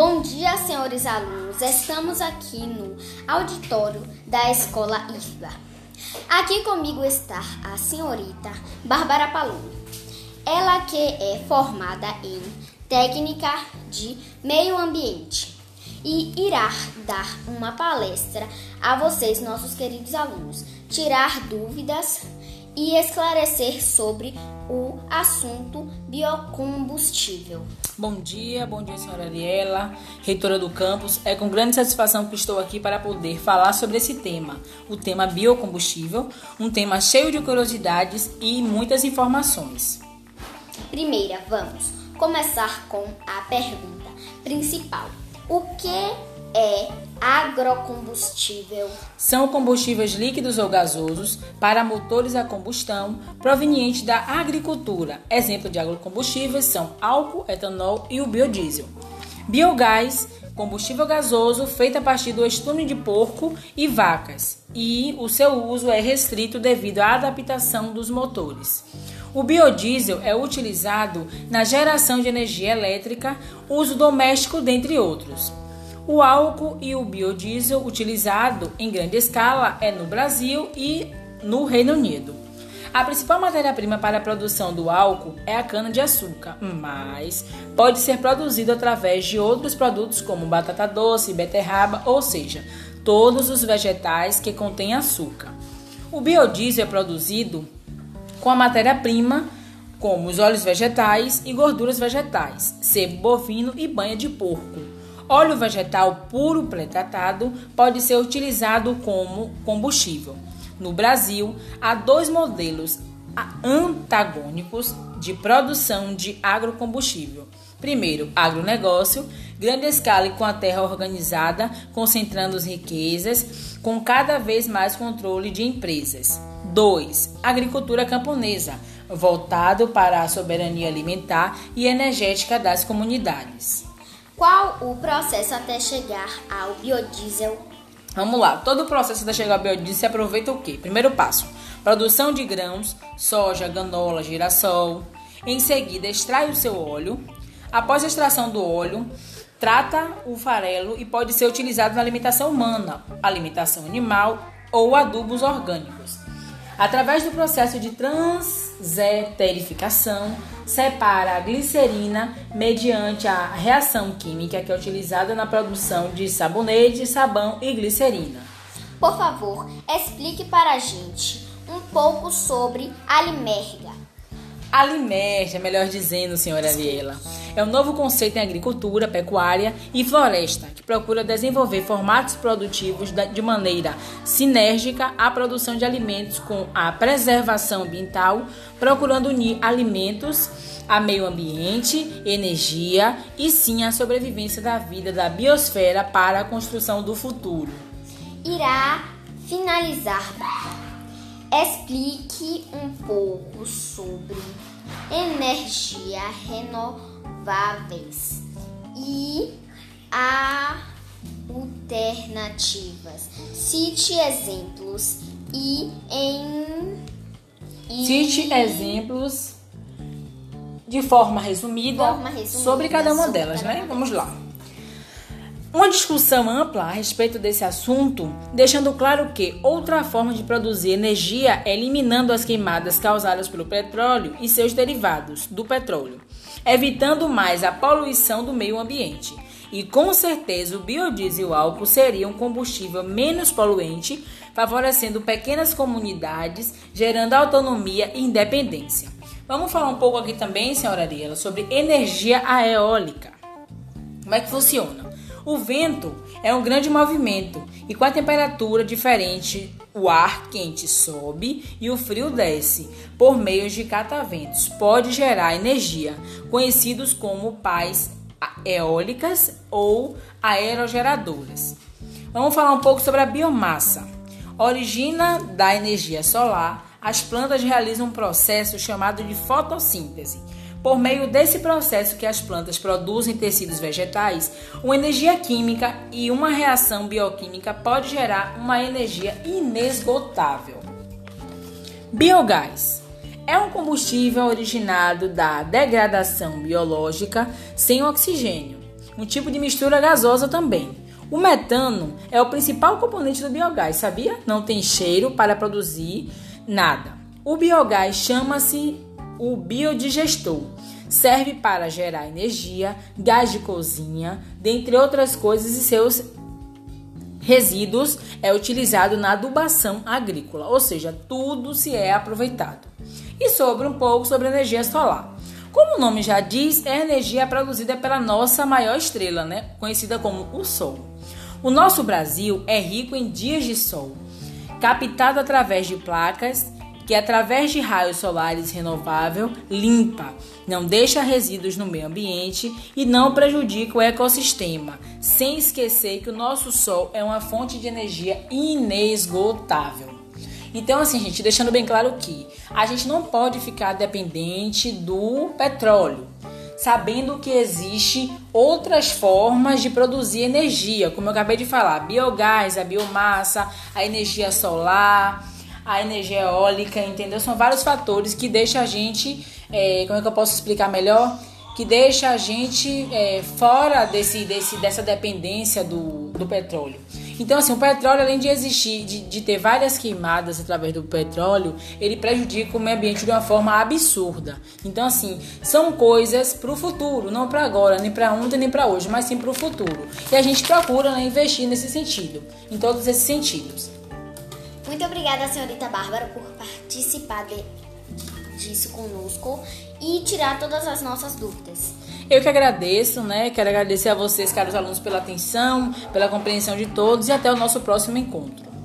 Bom dia, senhores alunos. Estamos aqui no auditório da Escola IFBA. Aqui comigo está a senhorita Bárbara Palumbo. Ela que é formada em técnica de meio ambiente e irá dar uma palestra a vocês, nossos queridos alunos, tirar dúvidas e esclarecer sobre o assunto biocombustível. Bom dia, bom dia, senhora Ariela, reitora do campus. É com grande satisfação que estou aqui para poder falar sobre esse tema, o tema biocombustível, um tema cheio de curiosidades e muitas informações. Primeira, vamos começar com a pergunta principal: O que é agrocombustível? São combustíveis líquidos ou gasosos para motores a combustão provenientes da agricultura. Exemplo de agrocombustíveis são álcool, etanol e o biodiesel. Biogás, combustível gasoso feito a partir do estume de porco e vacas, e o seu uso é restrito devido à adaptação dos motores. O biodiesel é utilizado na geração de energia elétrica, uso doméstico, dentre outros. O álcool e o biodiesel utilizado em grande escala é no Brasil e no Reino Unido. A principal matéria-prima para a produção do álcool é a cana-de-açúcar, mas pode ser produzido através de outros produtos como batata doce, beterraba, ou seja, todos os vegetais que contêm açúcar. O biodiesel é produzido com a matéria-prima como os óleos vegetais e gorduras vegetais, sebo bovino e banha de porco. Óleo vegetal puro pré-tratado pode ser utilizado como combustível. No Brasil, há dois modelos antagônicos de produção de agrocombustível. Primeiro, agronegócio, grande escala e com a terra organizada, concentrando as riquezas, com cada vez mais controle de empresas. 2. Agricultura camponesa, voltado para a soberania alimentar e energética das comunidades. Qual o processo até chegar ao biodiesel? Vamos lá, todo o processo até chegar ao biodiesel se aproveita o quê? Primeiro passo: produção de grãos, soja, ganola, girassol. Em seguida, extrai o seu óleo. Após a extração do óleo, trata o farelo e pode ser utilizado na alimentação humana, alimentação animal ou adubos orgânicos. Através do processo de transeterificação, separa a glicerina mediante a reação química que é utilizada na produção de sabonete, sabão e glicerina. Por favor, explique para a gente um pouco sobre a limerga. Alimerja, melhor dizendo, senhora Ariela, é um novo conceito em agricultura, pecuária e floresta que procura desenvolver formatos produtivos de maneira sinérgica à produção de alimentos com a preservação ambiental, procurando unir alimentos a meio ambiente, energia e sim a sobrevivência da vida da biosfera para a construção do futuro. Irá finalizar Explique um pouco sobre energia renováveis e alternativas. Cite exemplos e em e... Cite exemplos de forma resumida, forma resumida sobre cada uma delas, né? Vamos lá. Uma discussão ampla a respeito desse assunto, deixando claro que outra forma de produzir energia é eliminando as queimadas causadas pelo petróleo e seus derivados do petróleo, evitando mais a poluição do meio ambiente. E com certeza o biodiesel e o álcool seriam um combustível menos poluente, favorecendo pequenas comunidades, gerando autonomia e independência. Vamos falar um pouco aqui também, senhora Ariela, sobre energia eólica. Como é que funciona? O vento é um grande movimento e com a temperatura diferente, o ar quente sobe e o frio desce por meio de cataventos. Pode gerar energia, conhecidos como pás eólicas ou aerogeradoras. Vamos falar um pouco sobre a biomassa. Origina da energia solar, as plantas realizam um processo chamado de fotossíntese por meio desse processo que as plantas produzem tecidos vegetais, uma energia química e uma reação bioquímica pode gerar uma energia inesgotável. Biogás é um combustível originado da degradação biológica sem oxigênio. um tipo de mistura gasosa também. O metano é o principal componente do biogás, sabia? Não tem cheiro para produzir nada. O biogás chama-se o biodigestor. Serve para gerar energia, gás de cozinha, dentre outras coisas, e seus resíduos é utilizado na adubação agrícola, ou seja, tudo se é aproveitado. E sobre um pouco sobre energia solar. Como o nome já diz, é a energia produzida pela nossa maior estrela, né? conhecida como o Sol. O nosso Brasil é rico em dias de sol, captado através de placas que, através de raios solares renovável, limpa, não deixa resíduos no meio ambiente e não prejudica o ecossistema, sem esquecer que o nosso Sol é uma fonte de energia inesgotável. Então, assim, gente, deixando bem claro que a gente não pode ficar dependente do petróleo, sabendo que existe outras formas de produzir energia, como eu acabei de falar, biogás, a biomassa, a energia solar, a energia eólica, entendeu? São vários fatores que deixam a gente, é, como é que eu posso explicar melhor? Que deixa a gente é, fora desse, desse, dessa dependência do, do petróleo. Então, assim, o petróleo, além de existir, de, de ter várias queimadas através do petróleo, ele prejudica o meio ambiente de uma forma absurda. Então, assim, são coisas para o futuro, não para agora, nem para ontem, nem para hoje, mas sim para o futuro. E a gente procura né, investir nesse sentido, em todos esses sentidos. Muito obrigada, senhorita Bárbara, por participar de, disso conosco e tirar todas as nossas dúvidas. Eu que agradeço, né? Quero agradecer a vocês, caros alunos, pela atenção, pela compreensão de todos e até o nosso próximo encontro.